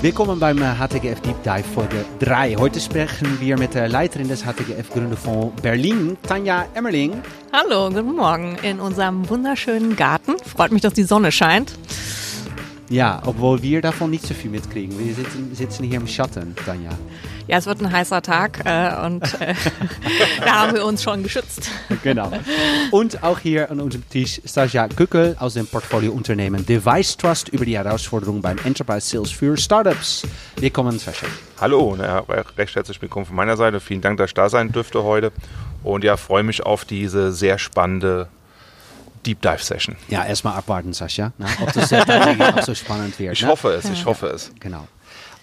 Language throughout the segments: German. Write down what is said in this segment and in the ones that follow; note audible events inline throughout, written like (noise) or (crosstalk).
Willkommen beim HTGF Deep Dive Folge 3. Heute sprechen wir mit der Leiterin des HTGF Gründerfonds Berlin, Tanja Emmerling. Hallo, guten Morgen in unserem wunderschönen Garten. Freut mich, dass die Sonne scheint. Ja, obwohl wir davon nicht so viel mitkriegen. Wir sitzen, sitzen hier im Schatten, Tanja. Ja, es wird ein heißer Tag äh, und äh, (laughs) da haben wir uns schon geschützt. Genau. Und auch hier an unserem Tisch Sascha Kückel aus dem Portfoliounternehmen Device Trust über die Herausforderungen beim Enterprise Sales für Startups. Willkommen, Sascha. Hallo, na, recht herzlich willkommen von meiner Seite. Vielen Dank, dass ich da sein dürfte heute. Und ja, freue mich auf diese sehr spannende Deep Dive Session. Ja, erstmal abwarten, Sascha, ne? ob das tatsächlich auch so spannend wird. Ich ne? hoffe es, ich hoffe es. Genau.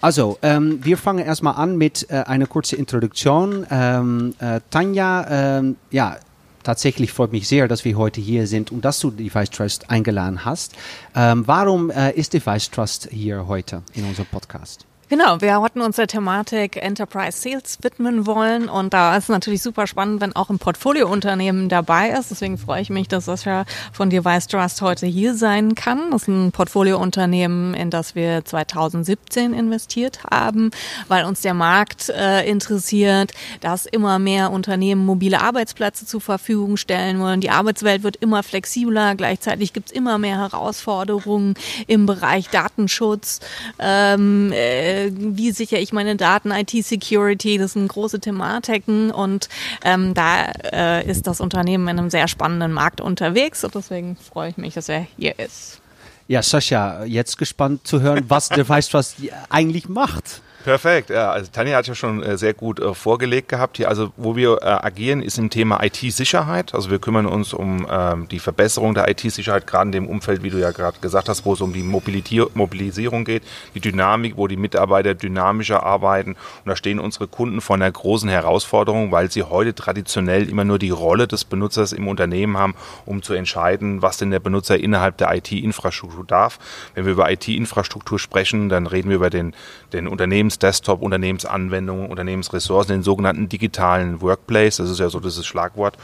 Also, ähm, wir fangen erstmal an mit äh, einer kurzen Introduktion. Ähm, äh, Tanja, ähm, ja, tatsächlich freut mich sehr, dass wir heute hier sind und dass du Device Trust eingeladen hast. Ähm, warum äh, ist Device Trust hier heute in unserem Podcast? Genau, wir hatten uns der Thematik Enterprise Sales widmen wollen und da ist es natürlich super spannend, wenn auch ein Portfoliounternehmen dabei ist. Deswegen freue ich mich, dass Sascha von Device Trust heute hier sein kann. Das ist ein Portfoliounternehmen, in das wir 2017 investiert haben, weil uns der Markt äh, interessiert, dass immer mehr Unternehmen mobile Arbeitsplätze zur Verfügung stellen wollen. Die Arbeitswelt wird immer flexibler, gleichzeitig gibt es immer mehr Herausforderungen im Bereich Datenschutz. Ähm, äh, wie sichere ich meine Daten, IT-Security, das sind große Thematiken und ähm, da äh, ist das Unternehmen in einem sehr spannenden Markt unterwegs und deswegen freue ich mich, dass er hier ist. Ja, Sascha, jetzt gespannt zu hören, was der (laughs) weiß, was eigentlich macht. Perfekt, ja. Also Tanja hat ja schon äh, sehr gut äh, vorgelegt gehabt hier. Also wo wir äh, agieren, ist im Thema IT-Sicherheit. Also wir kümmern uns um ähm, die Verbesserung der IT-Sicherheit, gerade in dem Umfeld, wie du ja gerade gesagt hast, wo es um die Mobilitier Mobilisierung geht, die Dynamik, wo die Mitarbeiter dynamischer arbeiten. Und da stehen unsere Kunden vor einer großen Herausforderung, weil sie heute traditionell immer nur die Rolle des Benutzers im Unternehmen haben, um zu entscheiden, was denn der Benutzer innerhalb der IT-Infrastruktur darf. Wenn wir über IT-Infrastruktur sprechen, dann reden wir über den, den Unternehmens Unternehmensdesktop, Unternehmensanwendungen, Unternehmensressourcen, den sogenannten digitalen Workplace. Das ist ja so dieses Schlagwort.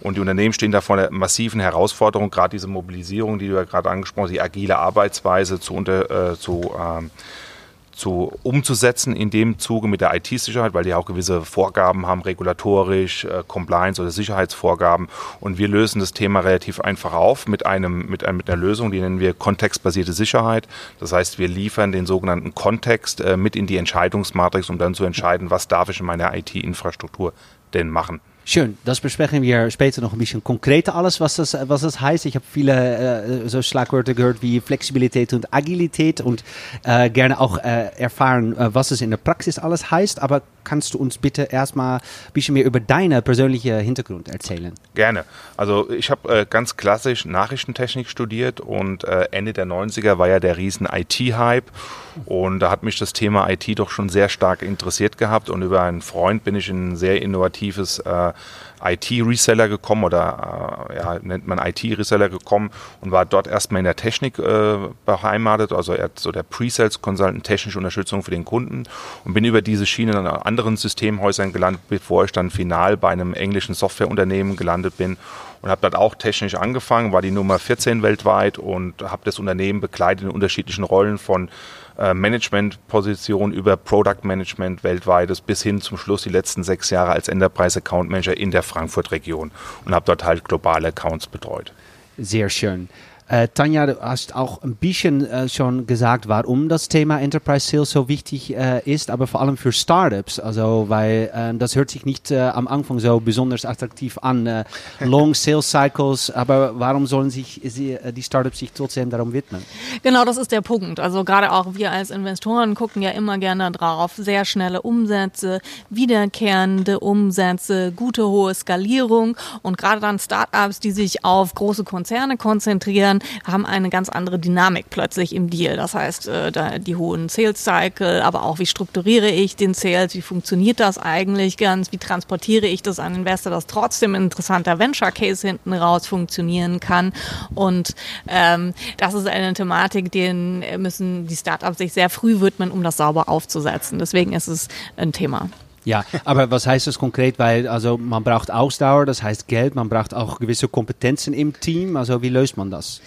Und die Unternehmen stehen da vor einer massiven Herausforderung, gerade diese Mobilisierung, die du ja gerade angesprochen hast, die agile Arbeitsweise zu, unter, äh, zu ähm, zu, umzusetzen in dem Zuge mit der IT-Sicherheit, weil die auch gewisse Vorgaben haben, regulatorisch, äh, Compliance oder Sicherheitsvorgaben. Und wir lösen das Thema relativ einfach auf mit, einem, mit, einem, mit einer Lösung, die nennen wir kontextbasierte Sicherheit. Das heißt, wir liefern den sogenannten Kontext äh, mit in die Entscheidungsmatrix, um dann zu entscheiden, was darf ich in meiner IT-Infrastruktur denn machen. Schön, das besprechen wir später noch ein bisschen konkreter alles, was das, was das heißt. Ich habe viele äh, so Schlagwörter gehört wie Flexibilität und Agilität und äh, gerne auch äh, erfahren, äh, was es in der Praxis alles heißt. Aber kannst du uns bitte erstmal ein bisschen mehr über deine persönliche Hintergrund erzählen? Gerne. Also ich habe äh, ganz klassisch Nachrichtentechnik studiert und äh, Ende der 90er war ja der riesen IT-Hype und da hat mich das Thema IT doch schon sehr stark interessiert gehabt und über einen Freund bin ich in ein sehr innovatives äh, IT-Reseller gekommen oder äh, ja, nennt man IT-Reseller gekommen und war dort erstmal in der Technik äh, beheimatet, also er so der Pre-Sales Consultant, technische Unterstützung für den Kunden und bin über diese Schiene dann an anderen Systemhäusern gelandet, bevor ich dann final bei einem englischen Softwareunternehmen gelandet bin und habe dort auch technisch angefangen, war die Nummer 14 weltweit und habe das Unternehmen begleitet in unterschiedlichen Rollen von äh, Managementposition über Product Management weltweites bis hin zum Schluss die letzten sechs Jahre als Enterprise Account Manager in der Frankfurt-Region und habe dort halt globale Accounts betreut. Sehr schön. Äh, Tanja, du hast auch ein bisschen äh, schon gesagt, warum das Thema Enterprise Sales so wichtig äh, ist, aber vor allem für Startups. Also, weil äh, das hört sich nicht äh, am Anfang so besonders attraktiv an. Äh, (laughs) long Sales Cycles, aber warum sollen sich sie, die Startups sich trotzdem darum widmen? Genau, das ist der Punkt. Also gerade auch wir als Investoren gucken ja immer gerne drauf. Sehr schnelle Umsätze, wiederkehrende Umsätze, gute hohe Skalierung und gerade dann Startups, die sich auf große Konzerne konzentrieren, haben eine ganz andere Dynamik plötzlich im Deal. Das heißt, äh, die hohen Sales Cycle, aber auch wie strukturiere ich den Sales, wie funktioniert das eigentlich ganz, wie transportiere ich das an Investor, dass trotzdem ein interessanter Venture Case hinten raus funktionieren kann. Und ähm, das ist eine Thematik, denen müssen die Startups sich sehr früh widmen, um das sauber aufzusetzen. Deswegen ist es ein Thema. Ja, aber was heißt das konkret? Weil also man braucht Ausdauer, das heißt Geld, man braucht auch gewisse Kompetenzen im Team. Also wie löst man das?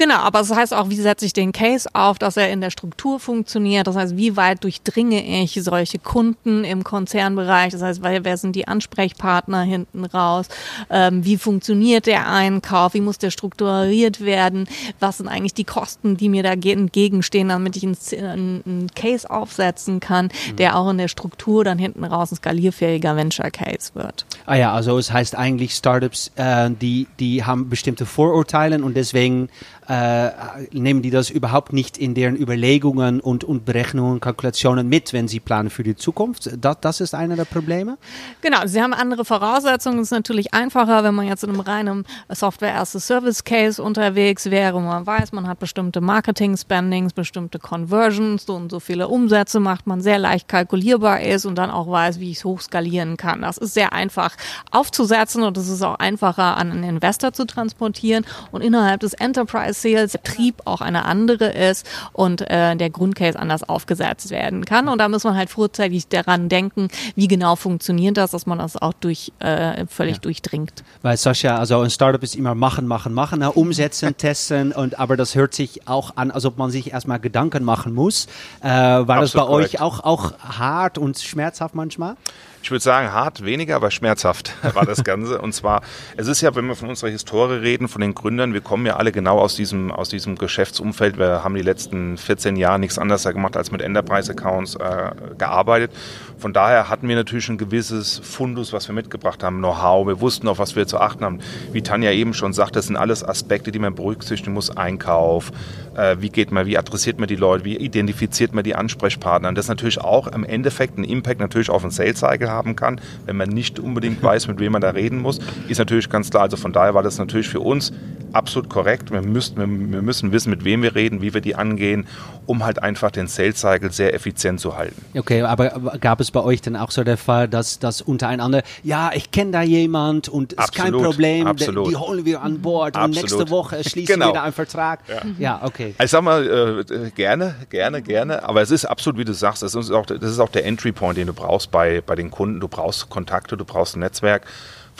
Genau, aber das heißt auch, wie setze ich den Case auf, dass er in der Struktur funktioniert. Das heißt, wie weit durchdringe ich solche Kunden im Konzernbereich? Das heißt, wer sind die Ansprechpartner hinten raus? Ähm, wie funktioniert der Einkauf? Wie muss der strukturiert werden? Was sind eigentlich die Kosten, die mir da entgegenstehen, damit ich einen, einen Case aufsetzen kann, mhm. der auch in der Struktur dann hinten raus ein skalierfähiger Venture Case wird? Ah ja, also es heißt eigentlich Startups, äh, die, die haben bestimmte Vorurteile und deswegen äh, nehmen die das überhaupt nicht in deren Überlegungen und, und Berechnungen, Kalkulationen mit, wenn sie planen für die Zukunft. Das, das ist einer der Probleme? Genau, sie haben andere Voraussetzungen. Es ist natürlich einfacher, wenn man jetzt in einem reinen Software-as-a-Service-Case unterwegs wäre. Man weiß, man hat bestimmte Marketing-Spendings, bestimmte Conversions, so und so viele Umsätze macht man sehr leicht kalkulierbar ist und dann auch weiß, wie ich es hochskalieren kann. Das ist sehr einfach aufzusetzen und es ist auch einfacher an einen Investor zu transportieren. Und innerhalb des Enterprise Sales Betrieb auch eine andere ist und äh, der Grundcase anders aufgesetzt werden kann. Und da muss man halt vorzeitig daran denken, wie genau funktioniert das, dass man das auch durch äh, völlig ja. durchdringt. Weil Sascha, also ein Startup ist immer machen, machen, machen, ne? umsetzen, (laughs) testen und aber das hört sich auch an, als ob man sich erstmal Gedanken machen muss. Äh, war Absolut das bei korrekt. euch auch, auch hart und schmerzhaft manchmal? Ich würde sagen, hart weniger, aber schmerzhaft (laughs) war das Ganze. Und zwar, es ist ja, wenn wir von unserer Historie reden, von den Gründern, wir kommen ja alle genau aus diesem, aus diesem Geschäftsumfeld. Wir haben die letzten 14 Jahre nichts anderes gemacht, als mit Enterprise-Accounts äh, gearbeitet. Von daher hatten wir natürlich ein gewisses Fundus, was wir mitgebracht haben, Know-how. Wir wussten, auf was wir zu achten haben. Wie Tanja eben schon sagt, das sind alles Aspekte, die man berücksichtigen muss. Einkauf, äh, wie geht man, wie adressiert man die Leute, wie identifiziert man die Ansprechpartner. Und das natürlich auch im Endeffekt einen Impact natürlich auf den Sales-Cycle haben kann, wenn man nicht unbedingt (laughs) weiß, mit wem man da reden muss, ist natürlich ganz klar. Also von daher war das natürlich für uns absolut korrekt. Wir müssen, wir müssen wissen, mit wem wir reden, wie wir die angehen, um halt einfach den Sales Cycle sehr effizient zu halten. Okay, aber gab es bei euch denn auch so der Fall, dass das untereinander, ja, ich kenne da jemand und ist absolut, kein Problem, absolut. die holen wir an Bord absolut. und nächste Woche schließen (laughs) genau. wir da einen Vertrag. Ja, ja okay. Also ich sag mal, äh, gerne, gerne, gerne, aber es ist absolut, wie du sagst, das ist auch, das ist auch der Entry Point, den du brauchst bei, bei den Kunden. Du brauchst Kontakte, du brauchst ein Netzwerk.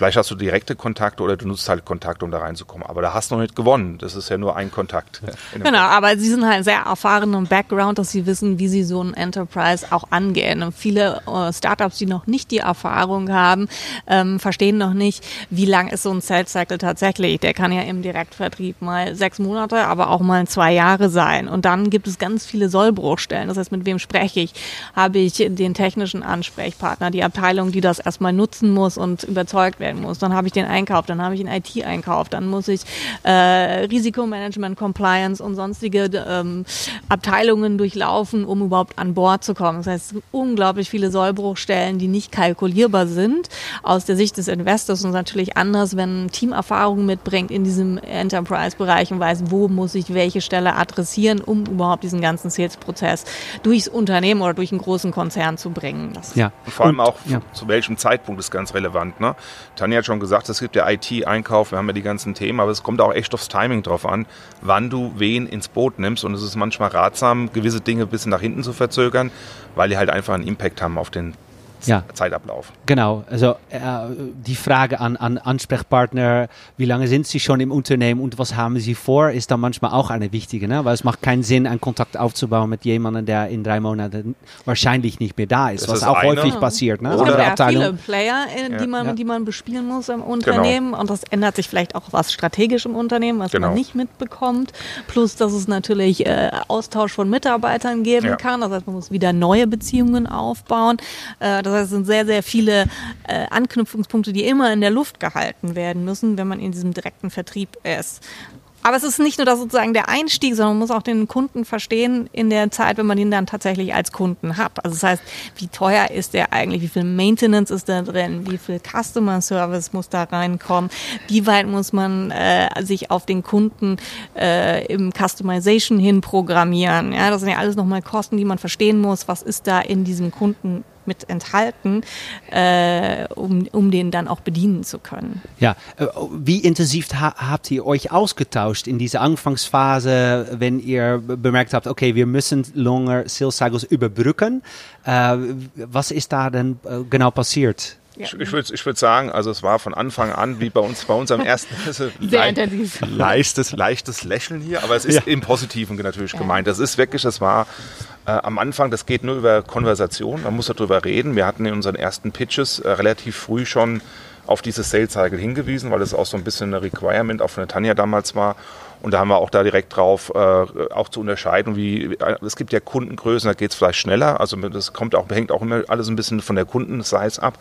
Vielleicht hast du direkte Kontakte oder du nutzt halt Kontakte, um da reinzukommen. Aber da hast du noch nicht gewonnen. Das ist ja nur ein Kontakt. Genau, aber sie sind halt sehr erfahren im Background, dass sie wissen, wie sie so ein Enterprise auch angehen. Und viele äh, Startups, die noch nicht die Erfahrung haben, ähm, verstehen noch nicht, wie lang ist so ein Sales Cycle tatsächlich. Der kann ja im Direktvertrieb mal sechs Monate, aber auch mal zwei Jahre sein. Und dann gibt es ganz viele Sollbruchstellen. Das heißt, mit wem spreche ich? Habe ich den technischen Ansprechpartner, die Abteilung, die das erstmal nutzen muss und überzeugt werden werden muss. Dann habe ich den Einkauf, dann habe ich einen IT-Einkauf, dann muss ich äh, Risikomanagement, Compliance und sonstige ähm, Abteilungen durchlaufen, um überhaupt an Bord zu kommen. Das heißt, unglaublich viele Sollbruchstellen, die nicht kalkulierbar sind aus der Sicht des Investors und natürlich anders, wenn ein Team Erfahrung mitbringt in diesem Enterprise-Bereich und weiß, wo muss ich welche Stelle adressieren, um überhaupt diesen ganzen Sales-Prozess durchs Unternehmen oder durch einen großen Konzern zu bringen. Das ja. Und vor allem auch ja. zu welchem Zeitpunkt ist ganz relevant. Ne? Tanja hat schon gesagt, es gibt ja IT-Einkauf, wir haben ja die ganzen Themen, aber es kommt auch echt aufs Timing drauf an, wann du wen ins Boot nimmst. Und es ist manchmal ratsam, gewisse Dinge ein bisschen nach hinten zu verzögern, weil die halt einfach einen Impact haben auf den ja. Zeitablauf. Genau, also äh, die Frage an, an Ansprechpartner, wie lange sind Sie schon im Unternehmen und was haben Sie vor, ist dann manchmal auch eine wichtige, ne? weil es macht keinen Sinn, einen Kontakt aufzubauen mit jemandem, der in drei Monaten wahrscheinlich nicht mehr da ist, das was ist auch eine. häufig passiert. Ne? Oder ja viele Player, äh, die, man, ja. die man bespielen muss im Unternehmen genau. und das ändert sich vielleicht auch was strategisch im Unternehmen, was genau. man nicht mitbekommt, plus dass es natürlich äh, Austausch von Mitarbeitern geben ja. kann, das heißt, man muss wieder neue Beziehungen aufbauen. Äh, das heißt, es sind sehr, sehr viele äh, Anknüpfungspunkte, die immer in der Luft gehalten werden müssen, wenn man in diesem direkten Vertrieb ist. Aber es ist nicht nur das sozusagen der Einstieg, sondern man muss auch den Kunden verstehen in der Zeit, wenn man ihn dann tatsächlich als Kunden hat. Also das heißt, wie teuer ist der eigentlich? Wie viel Maintenance ist da drin? Wie viel Customer Service muss da reinkommen? Wie weit muss man äh, sich auf den Kunden äh, im Customization hin programmieren? Ja, das sind ja alles nochmal Kosten, die man verstehen muss. Was ist da in diesem Kunden mit enthalten, äh, um, um den dann auch bedienen zu können. Ja, äh, wie intensiv ha habt ihr euch ausgetauscht in dieser Anfangsphase, wenn ihr bemerkt habt, okay, wir müssen longer Sales Cycles überbrücken? Äh, was ist da denn äh, genau passiert? Ich, ich würde ich würd sagen, also es war von Anfang an, wie bei uns, bei unserem ersten, (laughs) Sehr intensiv. leichtes, leichtes Lächeln hier, aber es ist im Positiven natürlich gemeint. Das ist wirklich, das war äh, am Anfang, das geht nur über Konversation, man muss darüber reden. Wir hatten in unseren ersten Pitches äh, relativ früh schon auf dieses Sales Cycle hingewiesen, weil es auch so ein bisschen eine Requirement auch von der Tanja damals war. Und da haben wir auch da direkt drauf äh, auch zu unterscheiden, wie es gibt ja Kundengrößen, da geht es vielleicht schneller. Also das kommt auch, hängt auch immer alles ein bisschen von der Kundensize ab.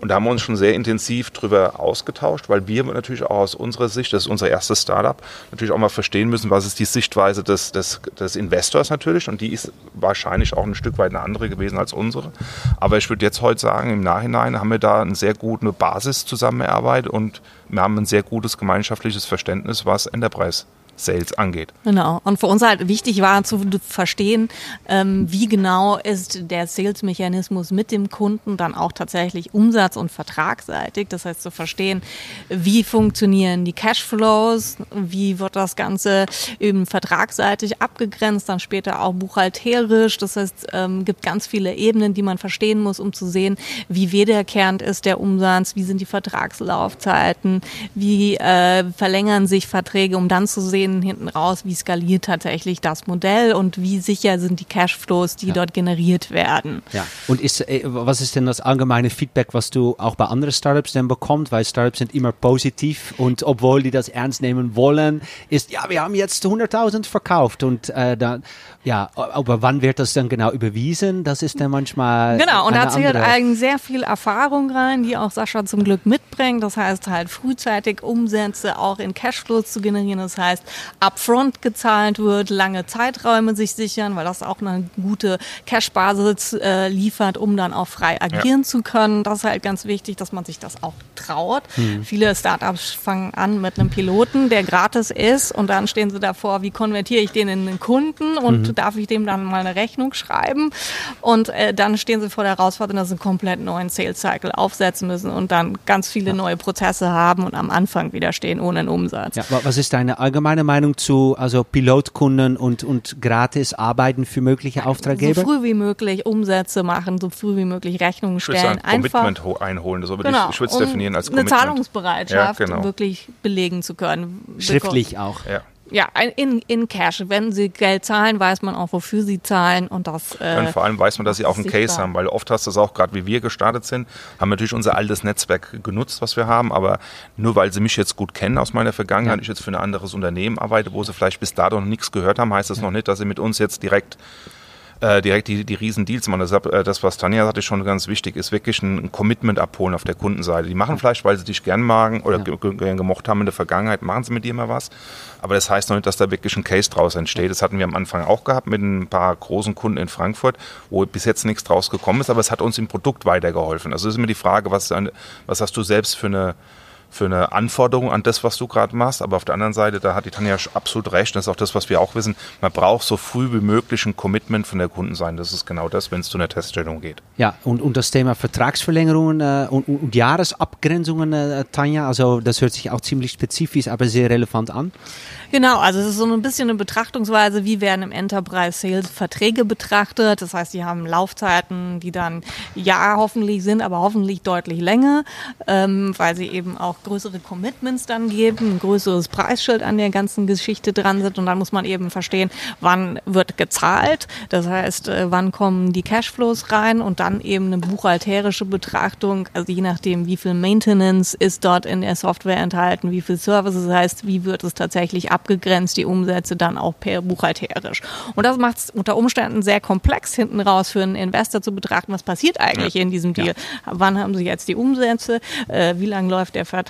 Und da haben wir uns schon sehr intensiv drüber ausgetauscht, weil wir natürlich auch aus unserer Sicht, das ist unser erstes Startup, natürlich auch mal verstehen müssen, was ist die Sichtweise des, des, des Investors natürlich. Und die ist wahrscheinlich auch ein Stück weit eine andere gewesen als unsere. Aber ich würde jetzt heute sagen, im Nachhinein haben wir da eine sehr gute Basis zusammengearbeitet und wir haben ein sehr gutes gemeinschaftliches Verständnis, was Enterprise Sales angeht. Genau. Und für uns halt wichtig war zu verstehen, ähm, wie genau ist der Sales-Mechanismus mit dem Kunden dann auch tatsächlich umsatz- und vertragsseitig. Das heißt zu verstehen, wie funktionieren die Cashflows, wie wird das Ganze eben vertragsseitig abgegrenzt, dann später auch buchhalterisch. Das heißt, ähm, gibt ganz viele Ebenen, die man verstehen muss, um zu sehen, wie wiederkehrend ist der Umsatz, wie sind die Vertragslaufzeiten, wie äh, verlängern sich Verträge, um dann zu sehen, sehen hinten raus, wie skaliert tatsächlich das Modell und wie sicher sind die Cashflows, die ja. dort generiert werden. Ja, und ist, äh, was ist denn das allgemeine Feedback, was du auch bei anderen Startups denn bekommst? Weil Startups sind immer positiv und obwohl die das ernst nehmen wollen, ist, ja, wir haben jetzt 100.000 verkauft und äh, dann, ja, aber wann wird das dann genau überwiesen? Das ist dann manchmal. Genau, und da zählt eigentlich sehr viel Erfahrung rein, die auch Sascha zum Glück mitbringt. Das heißt halt frühzeitig Umsätze auch in Cashflows zu generieren. Das heißt, upfront gezahlt wird, lange Zeiträume sich sichern, weil das auch eine gute Cash-Basis äh, liefert, um dann auch frei agieren ja. zu können. Das ist halt ganz wichtig, dass man sich das auch traut. Mhm. Viele Startups fangen an mit einem Piloten, der gratis ist und dann stehen sie davor, wie konvertiere ich den in einen Kunden und mhm. darf ich dem dann mal eine Rechnung schreiben? Und äh, dann stehen sie vor der Herausforderung, dass sie einen komplett neuen Sales-Cycle aufsetzen müssen und dann ganz viele ja. neue Prozesse haben und am Anfang wieder stehen ohne einen Umsatz. Ja, was ist deine allgemeine Meinung zu also Pilotkunden und, und gratis arbeiten für mögliche Auftraggeber? So früh wie möglich Umsätze machen, so früh wie möglich Rechnungen stellen. Ich würde sagen, Einfach Commitment einholen, so würde genau, ich, ich würde es definieren als Commitment. Eine Zahlungsbereitschaft ja, genau. wirklich belegen zu können. Schriftlich auch. Ja ja, in, in Cash. Wenn sie Geld zahlen, weiß man auch, wofür sie zahlen und das. Äh, und vor allem weiß man, dass sie auch einen Case haben, weil oft hast du es auch, gerade wie wir gestartet sind, haben natürlich unser altes Netzwerk genutzt, was wir haben, aber nur weil sie mich jetzt gut kennen aus meiner Vergangenheit, ja. ich jetzt für ein anderes Unternehmen arbeite, wo sie vielleicht bis dato noch nichts gehört haben, heißt das ja. noch nicht, dass sie mit uns jetzt direkt äh, direkt die, die riesen Deals machen. Deshalb, äh, das, was Tanja sagte, schon ganz wichtig, ist wirklich ein Commitment abholen auf der Kundenseite. Die machen vielleicht, weil sie dich gern magen oder ja. gern gemocht haben in der Vergangenheit, machen sie mit dir mal was. Aber das heißt noch nicht, dass da wirklich ein Case draus entsteht. Das hatten wir am Anfang auch gehabt mit ein paar großen Kunden in Frankfurt, wo bis jetzt nichts draus gekommen ist, aber es hat uns im Produkt weitergeholfen. Also ist immer die Frage, was, was hast du selbst für eine für eine Anforderung an das, was du gerade machst. Aber auf der anderen Seite, da hat die Tanja absolut recht. Das ist auch das, was wir auch wissen. Man braucht so früh wie möglich ein Commitment von der Kunden sein. Das ist genau das, wenn es zu einer Teststellung geht. Ja, und, und das Thema Vertragsverlängerungen äh, und, und, Jahresabgrenzungen, äh, Tanja, also das hört sich auch ziemlich spezifisch, aber sehr relevant an. Genau, also es ist so ein bisschen eine Betrachtungsweise, wie werden im Enterprise Sales Verträge betrachtet. Das heißt, die haben Laufzeiten, die dann ja hoffentlich sind, aber hoffentlich deutlich länger, ähm, weil sie eben auch größere Commitments dann geben, ein größeres Preisschild an der ganzen Geschichte dran sind und dann muss man eben verstehen, wann wird gezahlt. Das heißt, äh, wann kommen die Cashflows rein und dann eben eine buchhalterische Betrachtung, also je nachdem, wie viel Maintenance ist dort in der Software enthalten, wie viel Services, das heißt, wie wird es tatsächlich abgegrenzt, die Umsätze dann auch per buchhalterisch. Und das macht es unter Umständen sehr komplex hinten raus für einen Investor zu betrachten, was passiert eigentlich ja. in diesem Deal. Ja. Wann haben Sie jetzt die Umsätze? Äh, wie lang läuft der Vertrag?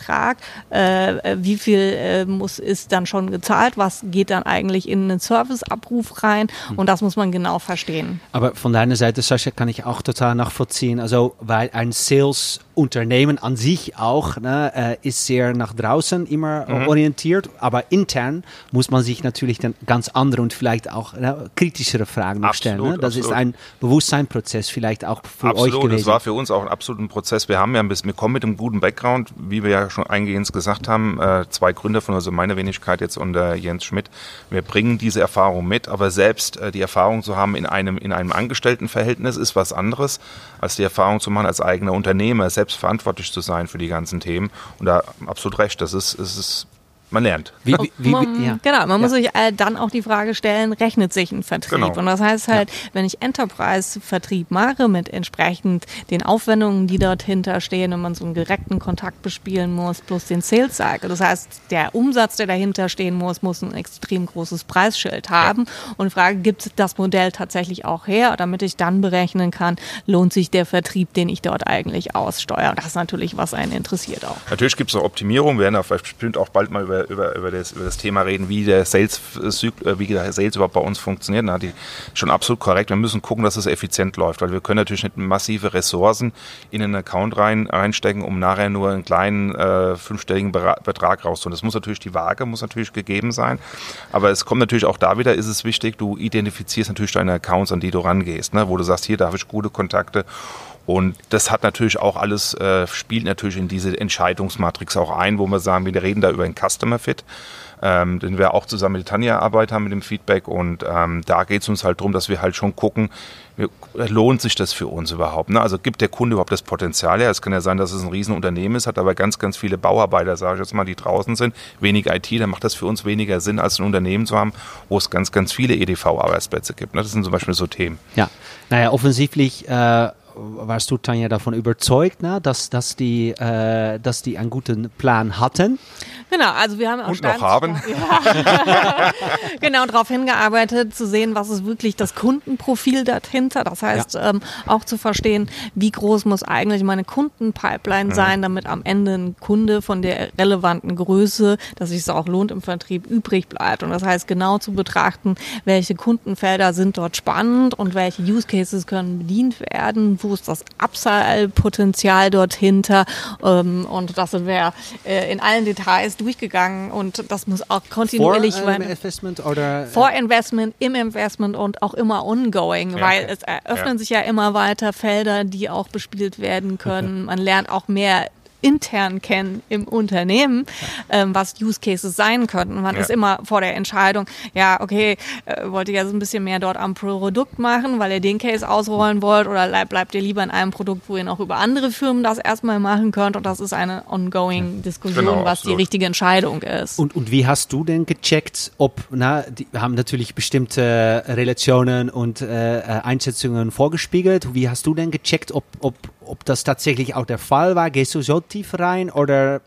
Äh, wie viel äh, muss ist dann schon gezahlt? Was geht dann eigentlich in einen Serviceabruf rein? Und das muss man genau verstehen. Aber von deiner Seite, Sascha, kann ich auch total nachvollziehen. Also, weil ein Sales Unternehmen an sich auch ne, äh, ist sehr nach draußen immer mhm. orientiert, aber intern muss man sich natürlich dann ganz andere und vielleicht auch ne, kritischere Fragen noch stellen. Ne? Das absolut. ist ein Bewusstseinsprozess vielleicht auch für absolut, euch gewesen. Das war für uns auch ein absoluter Prozess. Wir haben ja ein bisschen, wir kommen mit einem guten Background, wie wir ja schon eingehend gesagt haben, äh, zwei Gründer von also meiner Wenigkeit jetzt und äh, Jens Schmidt. Wir bringen diese Erfahrung mit, aber selbst äh, die Erfahrung zu haben in einem in einem Angestelltenverhältnis ist was anderes als die Erfahrung zu machen als eigener Unternehmer. Selbst selbst verantwortlich zu sein für die ganzen Themen. Und da absolut recht, das ist, es ist man lernt. Wie, wie, wie, man, ja. Genau, man ja. muss sich äh, dann auch die Frage stellen, rechnet sich ein Vertrieb? Genau. Und das heißt halt, ja. wenn ich Enterprise-Vertrieb mache mit entsprechend den Aufwendungen, die dort hinterstehen und man so einen direkten Kontakt bespielen muss, plus den Sales Cycle. Das heißt, der Umsatz, der dahinter stehen muss, muss ein extrem großes Preisschild haben. Und die Frage, gibt das Modell tatsächlich auch her, damit ich dann berechnen kann, lohnt sich der Vertrieb, den ich dort eigentlich aussteuere? Das ist natürlich, was einen interessiert auch. Natürlich gibt es auch Optimierung. Wir werden da bestimmt auch bald mal über über, über, das, über das Thema reden, wie der Sales, äh, wie der Sales überhaupt bei uns funktioniert. Da die schon absolut korrekt. Wir müssen gucken, dass es effizient läuft, weil wir können natürlich nicht massive Ressourcen in einen Account rein, reinstecken, um nachher nur einen kleinen äh, fünfstelligen Betrag rauszuholen. Das muss natürlich die Waage muss natürlich gegeben sein, aber es kommt natürlich auch da wieder, ist es wichtig, du identifizierst natürlich deine Accounts, an die du rangehst, ne? wo du sagst, hier da habe ich gute Kontakte und das hat natürlich auch alles, äh, spielt natürlich in diese Entscheidungsmatrix auch ein, wo wir sagen, wir reden da über einen Customer Fit, ähm, den wir auch zusammen mit Tanja arbeiten haben mit dem Feedback. Und ähm, da geht es uns halt darum, dass wir halt schon gucken, lohnt sich das für uns überhaupt? Ne? Also gibt der Kunde überhaupt das Potenzial her? Es kann ja sein, dass es ein Riesenunternehmen ist, hat aber ganz, ganz viele Bauarbeiter, sage ich jetzt mal, die draußen sind, wenig IT, dann macht das für uns weniger Sinn, als ein Unternehmen zu haben, wo es ganz, ganz viele EDV-Arbeitsplätze gibt. Ne? Das sind zum Beispiel so Themen. Ja, naja, offensichtlich äh, warst du, Tanja, davon überzeugt, ne, dass, dass, die, äh, dass die einen guten Plan hatten? Genau, also wir haben auch Und noch haben. (laughs) Ja. (laughs) genau, darauf hingearbeitet, zu sehen, was ist wirklich das Kundenprofil dahinter. Das heißt, ja. ähm, auch zu verstehen, wie groß muss eigentlich meine Kundenpipeline mhm. sein, damit am Ende ein Kunde von der relevanten Größe, dass sich es auch lohnt im Vertrieb, übrig bleibt. Und das heißt, genau zu betrachten, welche Kundenfelder sind dort spannend und welche Use Cases können bedient werden, wo ist das Upsell-Potenzial dort hinter. Ähm, und das sind wir äh, in allen Details durchgegangen und das muss auch kontinuierlich Vor, ähm, Investment oder Vor Investment, im Investment und auch immer ongoing, ja, weil okay. es eröffnen ja. sich ja immer weiter Felder, die auch bespielt werden können. (laughs) Man lernt auch mehr intern kennen im Unternehmen, ähm, was Use Cases sein könnten. Man ja. ist immer vor der Entscheidung, ja, okay, äh, wollt ihr ja so ein bisschen mehr dort am Produkt machen, weil ihr den Case ausrollen wollt oder bleibt ihr lieber in einem Produkt, wo ihr noch über andere Firmen das erstmal machen könnt und das ist eine ongoing Diskussion, genau, was absolut. die richtige Entscheidung ist. Und, und wie hast du denn gecheckt, ob, na, die haben natürlich bestimmte Relationen und äh, äh Einschätzungen vorgespiegelt, wie hast du denn gecheckt, ob, ob ob das tatsächlich auch der Fall war. Gehst du so tief rein oder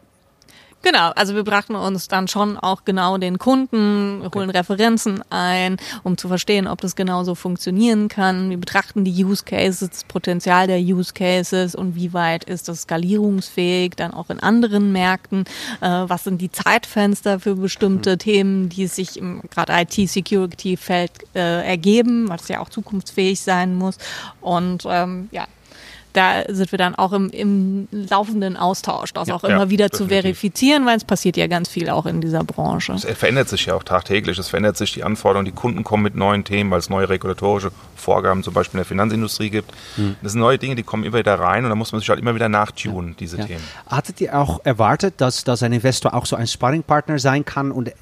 Genau, also wir brachten uns dann schon auch genau den Kunden, holen okay. Referenzen ein, um zu verstehen, ob das genauso funktionieren kann. Wir betrachten die Use Cases, das Potenzial der Use Cases und wie weit ist das skalierungsfähig, dann auch in anderen Märkten. Äh, was sind die Zeitfenster für bestimmte mhm. Themen, die sich im gerade IT-Security-Feld äh, ergeben, was ja auch zukunftsfähig sein muss. Und ähm, ja, da sind wir dann auch im, im laufenden Austausch, das ja, auch immer ja, wieder definitiv. zu verifizieren, weil es passiert ja ganz viel auch in dieser Branche. Es verändert sich ja auch tagtäglich. Es verändert sich die Anforderungen. Die Kunden kommen mit neuen Themen, weil es neue regulatorische Vorgaben zum Beispiel in der Finanzindustrie gibt. Mhm. Das sind neue Dinge, die kommen immer wieder rein und da muss man sich halt immer wieder nachtunen, ja, diese Themen. Hattet ihr auch erwartet, dass, dass ein Investor auch so ein Sparringpartner sein kann und äh,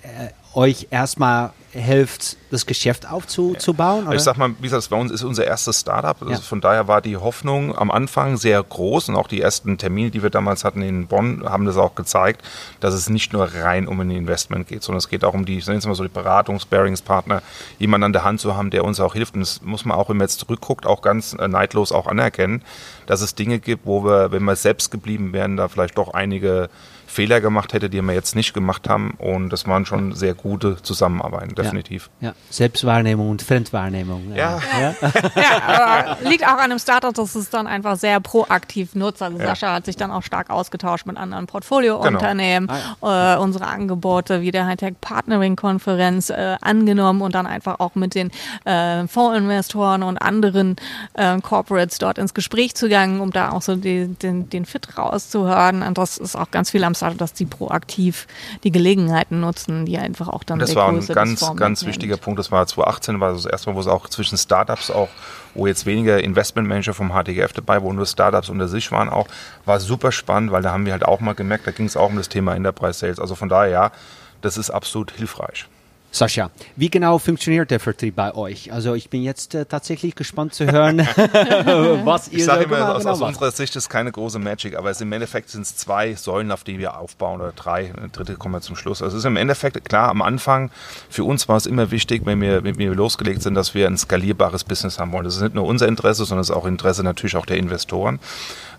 euch erstmal hilft, das Geschäft aufzubauen? Oder? Ich sag mal, wie gesagt, bei uns ist unser erstes Startup. Also ja. Von daher war die Hoffnung am Anfang sehr groß und auch die ersten Termine, die wir damals hatten in Bonn, haben das auch gezeigt, dass es nicht nur rein um ein Investment geht, sondern es geht auch um die, nennen mal so die Beratungs-, Bearingspartner, jemanden an der Hand zu haben, der uns auch hilft. Und das muss man auch, wenn man jetzt zurückguckt, auch ganz äh, neidlos auch anerkennen, dass es Dinge gibt, wo wir, wenn wir selbst geblieben wären, da vielleicht doch einige Fehler gemacht hätte, die wir jetzt nicht gemacht haben. Und das waren schon sehr gute Zusammenarbeiten, definitiv. Ja, ja. Selbstwahrnehmung und Fremdwahrnehmung. Ja. Ja. ja. (laughs) liegt auch an einem Startup, dass es dann einfach sehr proaktiv nutzt. Also Sascha hat sich dann auch stark ausgetauscht mit anderen Portfoliounternehmen, genau. ah, äh, unsere Angebote wie der Hightech Partnering Konferenz äh, angenommen und dann einfach auch mit den äh, Fondsinvestoren und anderen äh, Corporates dort ins Gespräch zu gegangen, um da auch so die, den, den Fit rauszuhören. Und das ist auch ganz viel am Startup, dass die proaktiv die Gelegenheiten nutzen, die einfach auch dann. Und das war ein ganz, ganz wichtiger Punkt. Das war 2018, war das erste Mal, wo es auch zwischen Startups auch, wo jetzt weniger Investmentmanager vom HTGF dabei, wo nur Startups unter sich waren auch, war super spannend, weil da haben wir halt auch mal gemerkt, da ging es auch um das Thema Enterprise Sales. Also von daher ja, das ist absolut hilfreich. Sascha, wie genau funktioniert der Vertrieb bei euch? Also ich bin jetzt äh, tatsächlich gespannt zu hören, (laughs) was ihr Ich sage immer, genau, aus, genau aus unserer Sicht ist keine große Magic, aber es im Endeffekt sind es zwei Säulen, auf die wir aufbauen oder drei. Eine dritte kommen wir zum Schluss. Also es ist im Endeffekt klar, am Anfang, für uns war es immer wichtig, wenn wir, wenn wir losgelegt sind, dass wir ein skalierbares Business haben wollen. Das ist nicht nur unser Interesse, sondern es ist auch Interesse natürlich auch der Investoren.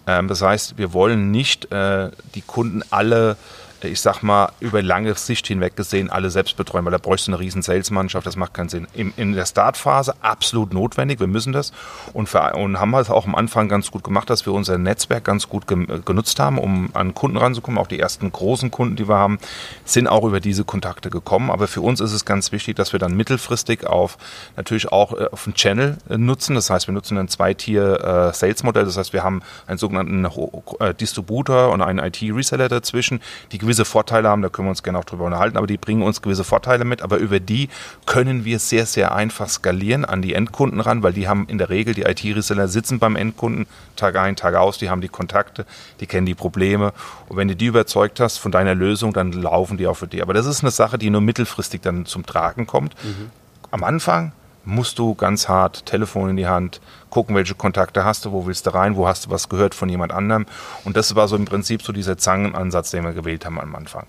Ähm, das heißt, wir wollen nicht äh, die Kunden alle ich sag mal, über lange Sicht hinweg gesehen alle selbst betreuen, weil da bräuchst du eine riesen Salesmannschaft, das macht keinen Sinn. In, in der Startphase absolut notwendig, wir müssen das und, für, und haben es auch am Anfang ganz gut gemacht, dass wir unser Netzwerk ganz gut ge, genutzt haben, um an Kunden ranzukommen. Auch die ersten großen Kunden, die wir haben, sind auch über diese Kontakte gekommen. Aber für uns ist es ganz wichtig, dass wir dann mittelfristig auf natürlich auch äh, auf einen Channel äh, nutzen. Das heißt, wir nutzen ein Zweitier äh, Sales-Modell. Das heißt, wir haben einen sogenannten äh, Distributor und einen IT-Reseller dazwischen, die gewisse Vorteile haben, da können wir uns gerne auch drüber unterhalten, aber die bringen uns gewisse Vorteile mit, aber über die können wir sehr, sehr einfach skalieren an die Endkunden ran, weil die haben in der Regel, die IT-Reseller sitzen beim Endkunden Tag ein, Tag aus, die haben die Kontakte, die kennen die Probleme und wenn du die überzeugt hast von deiner Lösung, dann laufen die auch für die. Aber das ist eine Sache, die nur mittelfristig dann zum Tragen kommt. Mhm. Am Anfang musst du ganz hart Telefon in die Hand, gucken, welche Kontakte hast du, wo willst du rein, wo hast du was gehört von jemand anderem. Und das war so im Prinzip so dieser Zangenansatz, den wir gewählt haben am Anfang.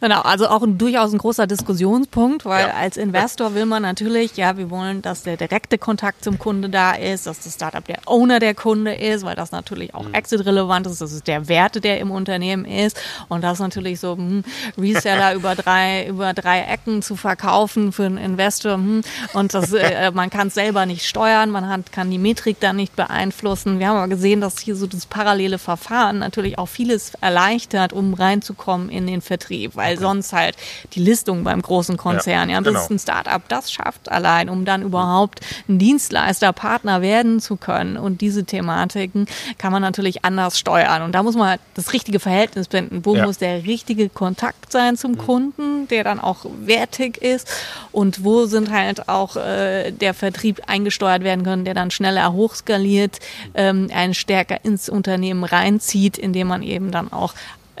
Genau, also auch ein, durchaus ein großer Diskussionspunkt, weil ja. als Investor will man natürlich, ja, wir wollen, dass der direkte Kontakt zum Kunde da ist, dass das Startup der Owner der Kunde ist, weil das natürlich auch mhm. exit-relevant ist, das ist der Werte, der im Unternehmen ist und das natürlich so hm, Reseller (laughs) über drei über drei Ecken zu verkaufen für einen Investor hm, und das, äh, man kann es selber nicht steuern, man hat, kann die Metrik dann nicht beeinflussen. Wir haben aber gesehen, dass hier so das parallele Verfahren natürlich auch vieles erleichtert, um reinzukommen in den Vertrieb, weil okay. sonst halt die Listung beim großen Konzern, ja, ja bis genau. ein Startup das schafft allein, um dann überhaupt ein Dienstleister, Partner werden zu können. Und diese Thematiken kann man natürlich anders steuern. Und da muss man halt das richtige Verhältnis finden. Wo ja. muss der richtige Kontakt sein zum mhm. Kunden, der dann auch wertig ist? Und wo sind halt auch äh, der Vertrieb eingesteuert werden können, der dann schneller hochskaliert, ähm, einen stärker ins Unternehmen reinzieht, indem man eben dann auch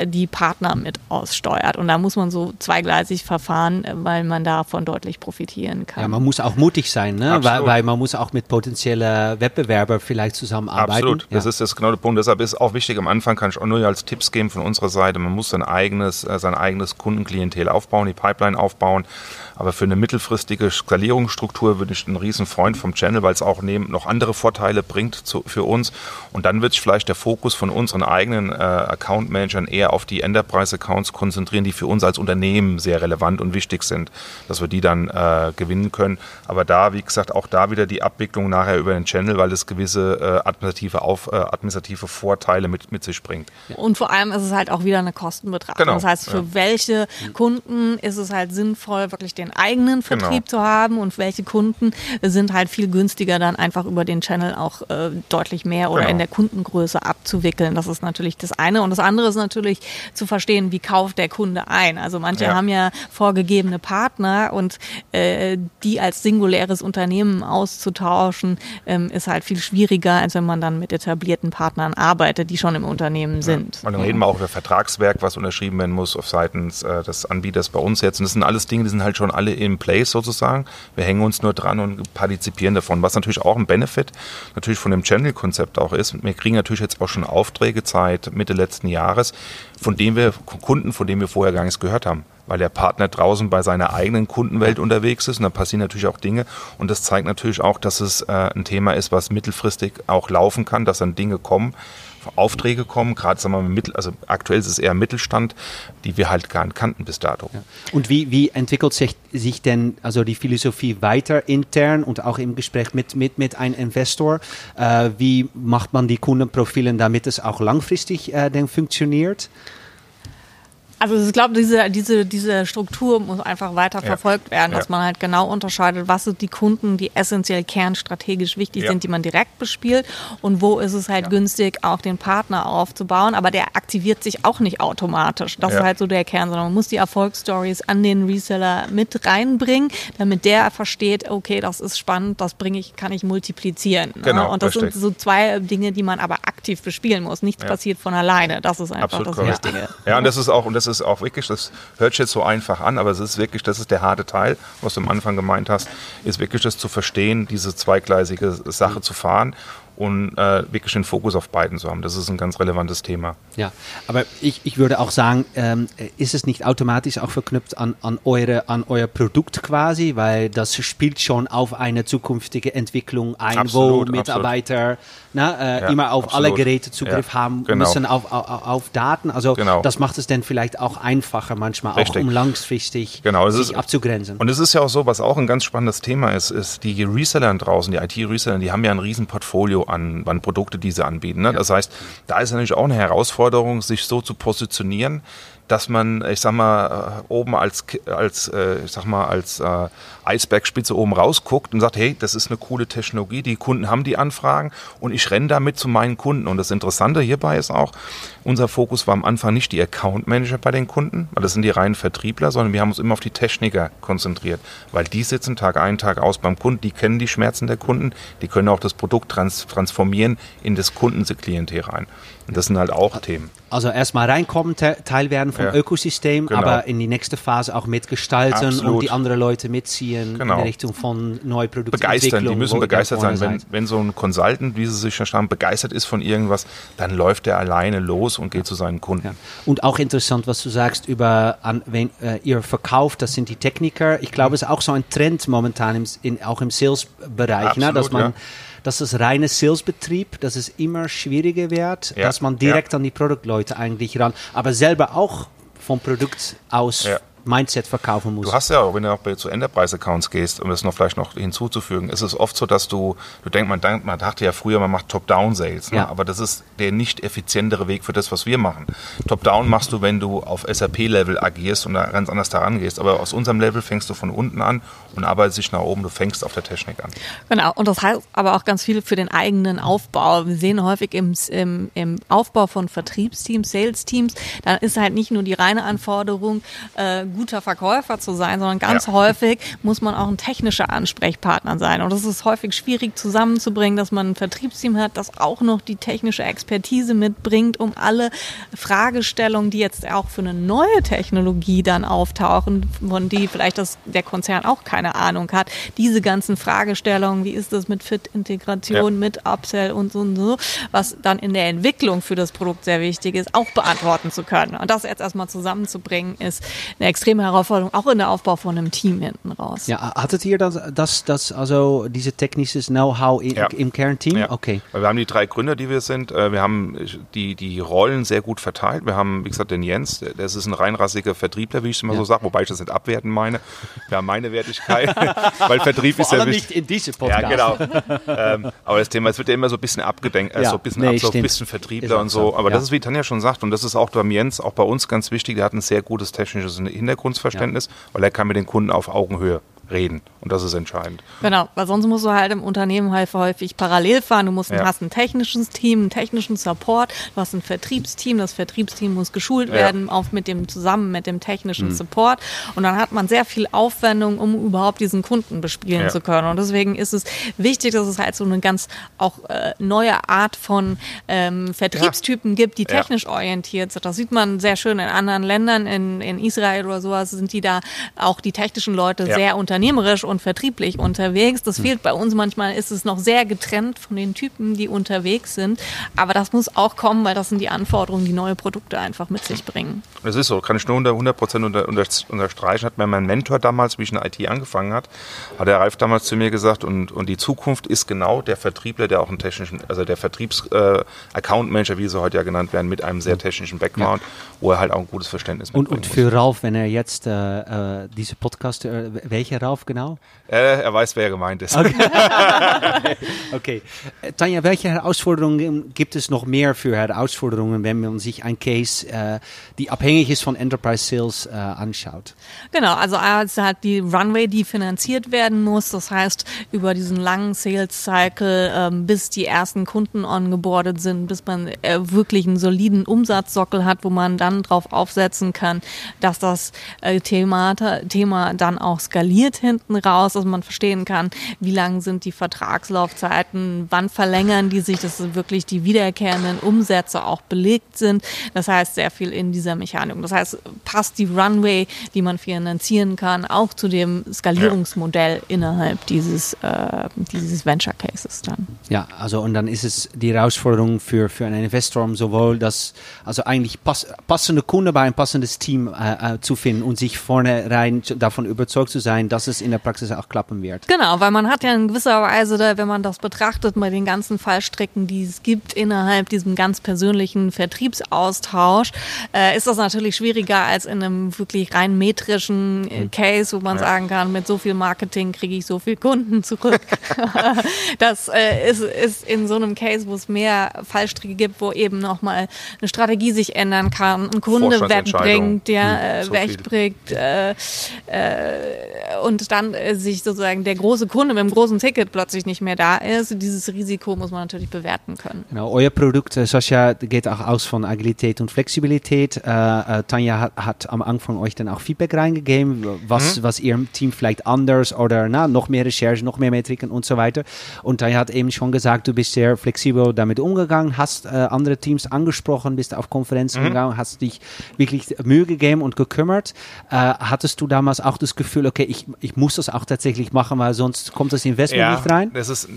die Partner mit aussteuert. Und da muss man so zweigleisig verfahren, weil man davon deutlich profitieren kann. Ja, man muss auch mutig sein, ne? weil, weil, man muss auch mit potenziellen Wettbewerbern vielleicht zusammenarbeiten. Absolut, ja. das ist das genau der Punkt. Deshalb ist auch wichtig, am Anfang kann ich auch nur als Tipps geben von unserer Seite, man muss sein eigenes, äh, sein eigenes Kundenklientel aufbauen, die Pipeline aufbauen. Aber für eine mittelfristige Skalierungsstruktur bin ich ein Riesenfreund vom Channel, weil es auch neben noch andere Vorteile bringt zu, für uns. Und dann wird sich vielleicht der Fokus von unseren eigenen äh, Account-Managern eher auf die Enterprise-Accounts konzentrieren, die für uns als Unternehmen sehr relevant und wichtig sind, dass wir die dann äh, gewinnen können. Aber da, wie gesagt, auch da wieder die Abwicklung nachher über den Channel, weil es gewisse äh, administrative, auf, äh, administrative Vorteile mit, mit sich bringt. Und vor allem ist es halt auch wieder eine Kostenbetrachtung. Genau. Das heißt, für ja. welche Kunden ist es halt sinnvoll, wirklich den eigenen Vertrieb genau. zu haben und welche Kunden sind halt viel günstiger dann einfach über den Channel auch äh, deutlich mehr oder genau. in der Kundengröße abzuwickeln. Das ist natürlich das eine. Und das andere ist natürlich zu verstehen, wie kauft der Kunde ein. Also manche ja. haben ja vorgegebene Partner und äh, die als singuläres Unternehmen auszutauschen, ähm, ist halt viel schwieriger, als wenn man dann mit etablierten Partnern arbeitet, die schon im Unternehmen ja. sind. Und dann reden wir auch über Vertragswerk, was unterschrieben werden muss auf seitens äh, des Anbieters bei uns jetzt. Und das sind alles Dinge, die sind halt schon alle in place sozusagen. Wir hängen uns nur dran und partizipieren davon, was natürlich auch ein Benefit natürlich von dem Channel-Konzept auch ist. Wir kriegen natürlich jetzt auch schon Aufträge seit Mitte letzten Jahres, von denen wir Kunden, von denen wir vorher gar nichts gehört haben. Weil der Partner draußen bei seiner eigenen Kundenwelt unterwegs ist und da passieren natürlich auch Dinge. Und das zeigt natürlich auch, dass es äh, ein Thema ist, was mittelfristig auch laufen kann, dass dann Dinge kommen, Aufträge kommen, gerade sagen wir mal also aktuell ist es eher Mittelstand, die wir halt gar nicht kannten bis dato. Ja. Und wie, wie entwickelt sich, sich denn also die Philosophie weiter intern und auch im Gespräch mit, mit, mit einem Investor? Äh, wie macht man die Kundenprofilen, damit es auch langfristig äh, denn funktioniert? Also ich glaube, diese, diese, diese Struktur muss einfach weiter ja. verfolgt werden, dass ja. man halt genau unterscheidet, was sind die Kunden, die essentiell kernstrategisch wichtig ja. sind, die man direkt bespielt und wo ist es halt günstig, auch den Partner aufzubauen. Aber der aktiviert sich auch nicht automatisch. Das ist halt so der Kern, sondern man muss die Erfolgsstories an den Reseller mit reinbringen, damit der versteht, okay, das ist spannend, das bringe ich, kann ich multiplizieren. Ne? Genau, und das richtig. sind so zwei Dinge, die man aber aktiv bespielen muss. Nichts passiert von alleine. Das ist einfach Absolut das korrekt. Wichtige. Ja, und das ist auch, und das ist auch wirklich, das hört sich jetzt so einfach an, aber es ist wirklich, das ist der harte Teil, was du am Anfang gemeint hast, ist wirklich das zu verstehen, diese zweigleisige Sache zu fahren und äh, wirklich den Fokus auf beiden zu haben. Das ist ein ganz relevantes Thema. Ja, aber ich, ich würde auch sagen, ähm, ist es nicht automatisch auch verknüpft an, an, eure, an euer Produkt quasi, weil das spielt schon auf eine zukünftige Entwicklung ein, absolut, wo Mitarbeiter na, äh, ja, immer auf absolut. alle Geräte Zugriff ja, haben genau. müssen, auf, auf, auf, Daten. Also genau. das macht es dann vielleicht auch einfacher manchmal, Richtig. auch um langfristig genau, sich ist, abzugrenzen. Und es ist ja auch so, was auch ein ganz spannendes Thema ist, ist die Reseller draußen, die IT-Reseller, die haben ja ein riesen Portfolio an, an Produkte, die sie anbieten. Ne? Das heißt, da ist natürlich auch eine Herausforderung, sich so zu positionieren, dass man, ich sag mal, äh, oben als, als äh, ich sag mal, als äh, Eisbergspitze oben rausguckt und sagt, hey, das ist eine coole Technologie, die Kunden haben die Anfragen und ich renne damit zu meinen Kunden. Und das Interessante hierbei ist auch, unser Fokus war am Anfang nicht die Account Manager bei den Kunden, weil das sind die reinen Vertriebler, sondern wir haben uns immer auf die Techniker konzentriert, weil die sitzen Tag ein, Tag aus beim Kunden, die kennen die Schmerzen der Kunden, die können auch das Produkt trans transformieren in das Kundenklientel rein. Und das sind halt auch Themen. Also erstmal reinkommen, Teil werden vom ja. Ökosystem, genau. aber in die nächste Phase auch mitgestalten Absolut. und die anderen Leute mitziehen genau. in Richtung von Produkte. Begeistern, die müssen begeistert sein. Wenn, wenn so ein Consultant, wie sie sich verstanden, begeistert ist von irgendwas, dann läuft er alleine los und geht ja. zu seinen Kunden. Ja. Und auch interessant, was du sagst über, an, wenn äh, ihr verkauft, das sind die Techniker. Ich glaube, es ist auch so ein Trend momentan, im, in, auch im Sales-Bereich, ne, dass man dass das reine Salesbetrieb, dass es immer schwieriger wird, ja, dass man direkt ja. an die Produktleute eigentlich ran, aber selber auch vom Produkt aus ja. Mindset verkaufen muss. Du hast ja, wenn du auch zu Enterprise-Accounts gehst, um das noch vielleicht noch hinzuzufügen, ist es oft so, dass du, du denkst, man, man dachte ja früher, man macht Top-Down-Sales, ne? ja. aber das ist der nicht effizientere Weg für das, was wir machen. Top-Down machst du, wenn du auf SAP-Level agierst und da ganz anders daran gehst, aber aus unserem Level fängst du von unten an und arbeitest dich nach oben, du fängst auf der Technik an. Genau, und das heißt aber auch ganz viel für den eigenen Aufbau. Wir sehen häufig im, im, im Aufbau von Vertriebsteams, Sales-Teams, da ist halt nicht nur die reine Anforderung, äh, guter Verkäufer zu sein, sondern ganz ja. häufig muss man auch ein technischer Ansprechpartner sein. Und es ist häufig schwierig zusammenzubringen, dass man ein Vertriebsteam hat, das auch noch die technische Expertise mitbringt, um alle Fragestellungen, die jetzt auch für eine neue Technologie dann auftauchen, von die vielleicht das, der Konzern auch keine Ahnung hat, diese ganzen Fragestellungen, wie ist das mit Fit-Integration, ja. mit Upsell und so und so, was dann in der Entwicklung für das Produkt sehr wichtig ist, auch beantworten zu können. Und das jetzt erstmal zusammenzubringen, ist eine extreme Herausforderung, auch in der Aufbau von einem Team hinten raus. Ja, hattet ihr das, das, das also diese technisches Know-how ja. im Kernteam? Ja. Okay. Wir haben die drei Gründer, die wir sind. Äh, wir haben die, die Rollen sehr gut verteilt. Wir haben, wie gesagt, den Jens, das ist ein reinrassiger Vertriebler, wie ich es immer ja. so sage, wobei ich das nicht abwerten meine. Wir haben meine Wertigkeit, (laughs) weil Vertrieb Vor ist ja nicht in diese Podcast. Ja, genau. (laughs) ähm, aber das Thema, es wird ja immer so ein bisschen abgedenkt, äh, so ein bisschen, nee, so ein bisschen Vertriebler und so. Aber das ist, wie Tanja schon sagt, und das ist auch beim Jens, auch bei uns ganz wichtig, der hat ein sehr gutes technisches Hintergrundverständnis weil er kann mit den Kunden auf Augenhöhe reden. Und das ist entscheidend. Genau, weil sonst musst du halt im Unternehmen halt häufig parallel fahren. Du musst, ja. hast ein technisches Team, einen technischen Support, du hast ein Vertriebsteam, das Vertriebsteam muss geschult ja. werden, auf mit dem zusammen mit dem technischen mhm. Support. Und dann hat man sehr viel Aufwendung, um überhaupt diesen Kunden bespielen ja. zu können. Und deswegen ist es wichtig, dass es halt so eine ganz auch äh, neue Art von ähm, Vertriebstypen gibt, die technisch orientiert sind. Das sieht man sehr schön in anderen Ländern, in, in Israel oder sowas sind die da auch die technischen Leute sehr unternehmerisch und vertrieblich unterwegs. Das hm. fehlt bei uns manchmal, ist es noch sehr getrennt von den Typen, die unterwegs sind. Aber das muss auch kommen, weil das sind die Anforderungen, die neue Produkte einfach mit sich bringen. Das ist so, kann ich nur unter 100 Prozent unter, unter, unterstreichen. Hat mir mein Mentor damals, wie ich in IT angefangen hat, hat der Ralf damals zu mir gesagt, und, und die Zukunft ist genau der Vertriebler, der auch einen technischen, also der Vertriebs-Account-Manager, äh, wie sie heute ja genannt werden, mit einem sehr technischen Background, ja. wo er halt auch ein gutes Verständnis und, und für Ralf, wenn er jetzt äh, äh diese Podcast, äh, welcher Ralf genau? Äh, er weiß, wer gemeint ist. Okay. (laughs) okay. Äh, Tanja, welche Herausforderungen gibt es noch mehr für Herausforderungen, wenn man sich ein Case, äh, die abhängig ist von Enterprise Sales, äh, anschaut? Genau, also also hat die Runway, die finanziert werden muss. Das heißt, über diesen langen Sales Cycle, ähm, bis die ersten Kunden ongeboardet sind, bis man äh, wirklich einen soliden Umsatzsockel hat, wo man dann drauf aufsetzen kann, dass das äh, Thema, Thema dann auch skaliert hinten raus, dass man verstehen kann, wie lang sind die Vertragslaufzeiten, wann verlängern die sich, dass wirklich die wiederkehrenden Umsätze auch belegt sind. Das heißt, sehr viel in dieser Mechanik. Das heißt, passt die Runway, die man finanzieren kann, auch zu dem Skalierungsmodell ja. innerhalb dieses, äh, dieses Venture Cases dann. Ja, also und dann ist es die Herausforderung für, für einen Investor, um sowohl das, also eigentlich pass, passende Kunde bei ein passendes Team äh, äh, zu finden und sich vornherein davon überzeugt zu sein, dass es in der Praxis auch klappen wird. Genau, weil man hat ja in gewisser Weise, wenn man das betrachtet, bei den ganzen Fallstrecken, die es gibt innerhalb diesem ganz persönlichen Vertriebsaustausch, äh, ist das natürlich schwieriger als in einem wirklich rein metrischen äh, mhm. Case, wo man ja. sagen kann, mit so viel Marketing kriege ich so viel Kunden (laughs) zurück. das äh, ist, ist in so einem Case, wo es mehr Fallstricke gibt, wo eben nochmal eine Strategie sich ändern kann, ein Kunde wegbringt, ja, hm, äh, so wegbringt äh, äh, und dann äh, sich sozusagen der große Kunde mit dem großen Ticket plötzlich nicht mehr da ist. Dieses Risiko muss man natürlich bewerten können. Genau, euer Produkt, äh, Sascha, geht auch aus von Agilität und Flexibilität. Äh, Tanja hat, hat, am Anfang euch dann auch Feedback reingegeben, was, mhm. was ihr Team vielleicht anders oder na, noch mehr Recherche, noch mehr Metriken und so weiter. Und Tanja hat eben schon gesagt, du bist sehr flexibel damit umgegangen, hast andere Teams angesprochen, bist auf Konferenzen mhm. gegangen, hast dich wirklich Mühe gegeben und gekümmert. Äh, hattest du damals auch das Gefühl, okay, ich, ich muss das auch tatsächlich machen, weil sonst kommt das Investment ja, nicht rein? Das ist, äh,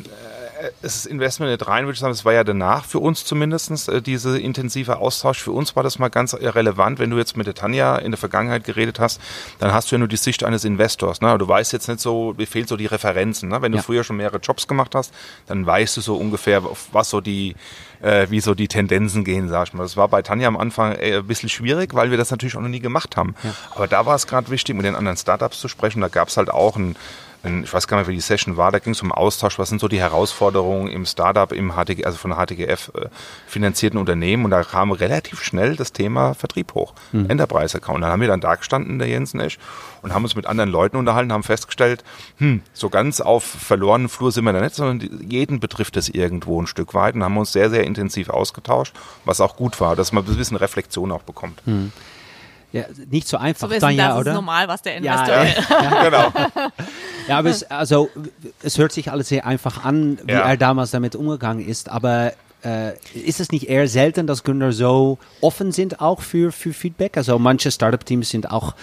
das Investment nicht rein, würde ich sagen, das war ja danach für uns zumindest, äh, diese intensive Austausch. Für uns war das mal ganz relevant. Wenn du jetzt mit der Tanja in der Vergangenheit geredet hast, dann hast du ja nur die Sicht eines Investors. Ne? Du weißt jetzt nicht so, mir fehlen so die Referenzen. Ne? Wenn du ja. früher schon mehrere Jobs gemacht hast, dann weißt du so ungefähr, was so die äh, wie so die Tendenzen gehen, sag ich mal. Das war bei Tanja am Anfang äh, ein bisschen schwierig, weil wir das natürlich auch noch nie gemacht haben. Ja. Aber da war es gerade wichtig, mit den anderen Startups zu sprechen. Da gab es halt auch ein ich weiß gar nicht, wie die Session war, da ging es um Austausch, was sind so die Herausforderungen im Startup, im HTG, also von HTGF äh, finanzierten Unternehmen und da kam relativ schnell das Thema Vertrieb hoch, mhm. Enterprise Account. Dann haben wir dann da gestanden, der Jensen Esch, und haben uns mit anderen Leuten unterhalten, haben festgestellt, hm, so ganz auf verlorenen Flur sind wir da nicht, sondern jeden betrifft es irgendwo ein Stück weit und haben uns sehr, sehr intensiv ausgetauscht, was auch gut war, dass man ein bisschen Reflexion auch bekommt. Mhm. Ja, nicht so einfach so dann ja, das oder? ist normal, was der Investor ja, ja. ja. (laughs) genau. (laughs) Ja, aber es, also, es hört sich alles sehr einfach an, wie er damals damit umgegangen ist, aber äh, ist es nicht eher selten, dass Gründer so offen sind auch für, für Feedback? Also manche Startup-Teams sind auch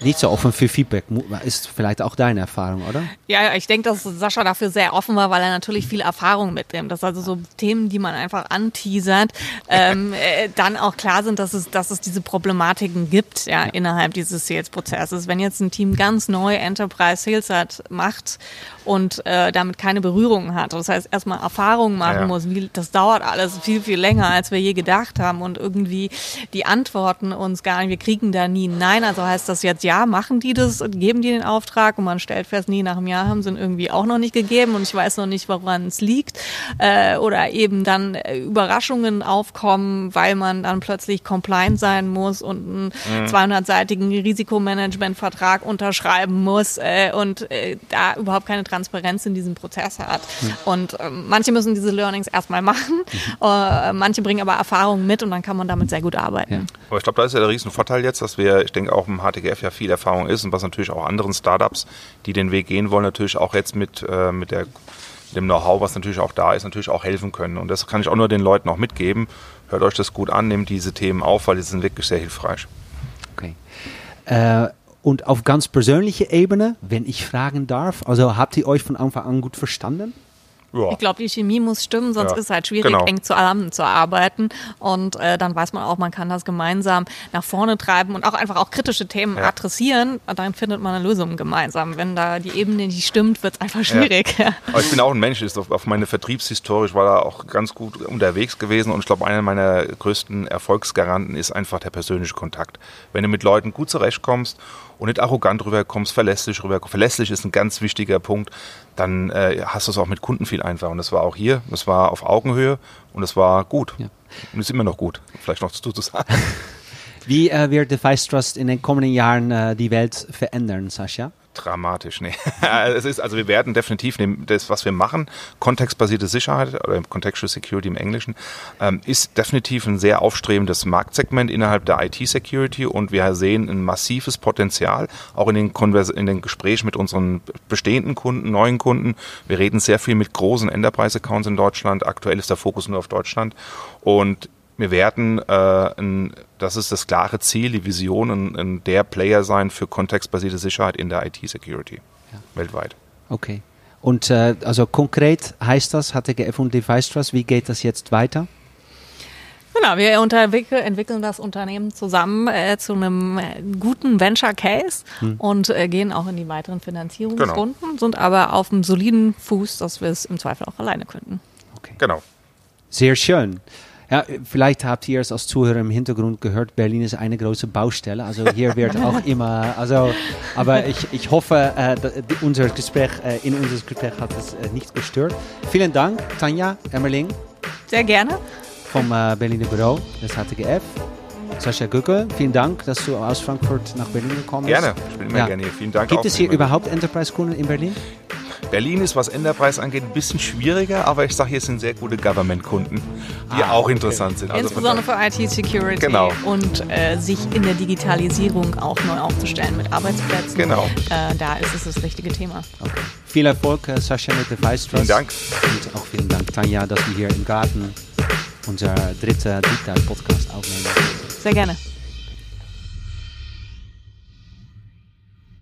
nicht so offen für Feedback. Ist vielleicht auch deine Erfahrung, oder? Ja, ich denke, dass Sascha dafür sehr offen war, weil er natürlich viel Erfahrung mitnimmt. Dass also so Themen, die man einfach anteasert, ähm, (laughs) äh, dann auch klar sind, dass es, dass es diese Problematiken gibt ja, ja. innerhalb dieses Sales-Prozesses. Wenn jetzt ein Team ganz neu Enterprise Sales hat, macht und äh, damit keine Berührung hat, das heißt erstmal Erfahrung machen ja. muss, wie, das dauert alles viel, viel länger, als wir je gedacht haben und irgendwie die Antworten uns gar nicht, wir kriegen da nie Nein, also heißt das jetzt ja, machen die das, geben die den Auftrag und man stellt fest, nie nach einem Jahr haben sie ihn irgendwie auch noch nicht gegeben und ich weiß noch nicht, woran es liegt. Äh, oder eben dann äh, Überraschungen aufkommen, weil man dann plötzlich compliant sein muss und einen mhm. 200-seitigen Risikomanagementvertrag unterschreiben muss äh, und äh, da überhaupt keine Transparenz in diesem Prozess hat. Mhm. Und äh, manche müssen diese Learnings erstmal machen, mhm. Äh, manche bringen aber Erfahrungen mit und dann kann man damit sehr gut arbeiten. Ja. Aber ich glaube, da ist ja der Riesenvorteil jetzt, dass wir, ich denke auch im HTGF ja viel Erfahrung ist und was natürlich auch anderen Startups, die den Weg gehen wollen, natürlich auch jetzt mit, äh, mit der dem Know-how, was natürlich auch da ist, natürlich auch helfen können. Und das kann ich auch nur den Leuten auch mitgeben. Hört euch das gut an, nehmt diese Themen auf, weil die sind wirklich sehr hilfreich. Okay. Äh, und auf ganz persönlicher Ebene, wenn ich fragen darf, also habt ihr euch von Anfang an gut verstanden? Ja. Ich glaube, die Chemie muss stimmen, sonst ja. ist es halt schwierig, genau. eng zusammenzuarbeiten. Und äh, dann weiß man auch, man kann das gemeinsam nach vorne treiben und auch einfach auch kritische Themen ja. adressieren. Und dann findet man eine Lösung gemeinsam. Wenn da die Ebene nicht stimmt, wird es einfach schwierig. Aber ich bin auch ein Mensch, ist auf, auf meine Vertriebshistorie, ich war da auch ganz gut unterwegs gewesen und ich glaube, einer meiner größten Erfolgsgaranten ist einfach der persönliche Kontakt. Wenn du mit Leuten gut zurechtkommst und nicht arrogant rüberkommst, verlässlich rüberkommst. Verlässlich ist ein ganz wichtiger Punkt. Dann äh, hast du es auch mit Kunden viel einfacher. Und das war auch hier. Das war auf Augenhöhe und es war gut. Ja. Und ist immer noch gut. Vielleicht noch zu sagen. Wie äh, wird Device Trust in den kommenden Jahren äh, die Welt verändern, Sascha? Dramatisch, nee. (laughs) es ist, also wir werden definitiv das, was wir machen, kontextbasierte Sicherheit oder Contextual Security im Englischen, ähm, ist definitiv ein sehr aufstrebendes Marktsegment innerhalb der IT-Security und wir sehen ein massives Potenzial, auch in den, Konvers in den Gesprächen mit unseren bestehenden Kunden, neuen Kunden. Wir reden sehr viel mit großen Enterprise-Accounts in Deutschland. Aktuell ist der Fokus nur auf Deutschland. Und wir werden, äh, ein, das ist das klare Ziel, die Vision, ein, ein der Player sein für kontextbasierte Sicherheit in der IT-Security ja. weltweit. Okay. Und äh, also konkret heißt das, HTGF und Device Trust, wie geht das jetzt weiter? Genau, wir entwickeln das Unternehmen zusammen äh, zu einem äh, guten Venture Case hm. und äh, gehen auch in die weiteren Finanzierungsrunden, genau. sind aber auf einem soliden Fuß, dass wir es im Zweifel auch alleine könnten. Okay. Genau. Sehr schön. Ja, vielleicht habt ihr es als Zuhörer im Hintergrund gehört, Berlin ist eine große Baustelle. Also hier wird (laughs) auch immer, also, aber ich, ich hoffe, äh, unser Gespräch, äh, in unser Gespräch hat es äh, nicht gestört. Vielen Dank, Tanja Emmerling. Sehr gerne. Vom äh, Berliner Büro des HTGF. Sascha Gückel, vielen Dank, dass du aus Frankfurt nach Berlin gekommen bist. Gerne, ich bin immer ja. gerne hier. Vielen Dank. Gibt es hier überhaupt Enterprise-Kunden in Berlin? Berlin ist, was Enterprise angeht, ein bisschen schwieriger, aber ich sage, hier sind sehr gute Government-Kunden, die ah, auch interessant sind. Also Insbesondere für IT-Security genau. und äh, sich in der Digitalisierung auch neu aufzustellen mit Arbeitsplätzen. Genau. Äh, da ist es das richtige Thema. Okay. Viel Erfolg, äh, Sascha mit der Vice Vielen Dank. Und auch vielen Dank, Tanja, dass wir hier im Garten unser dritter Digital-Podcast aufnehmen. Sehr gerne.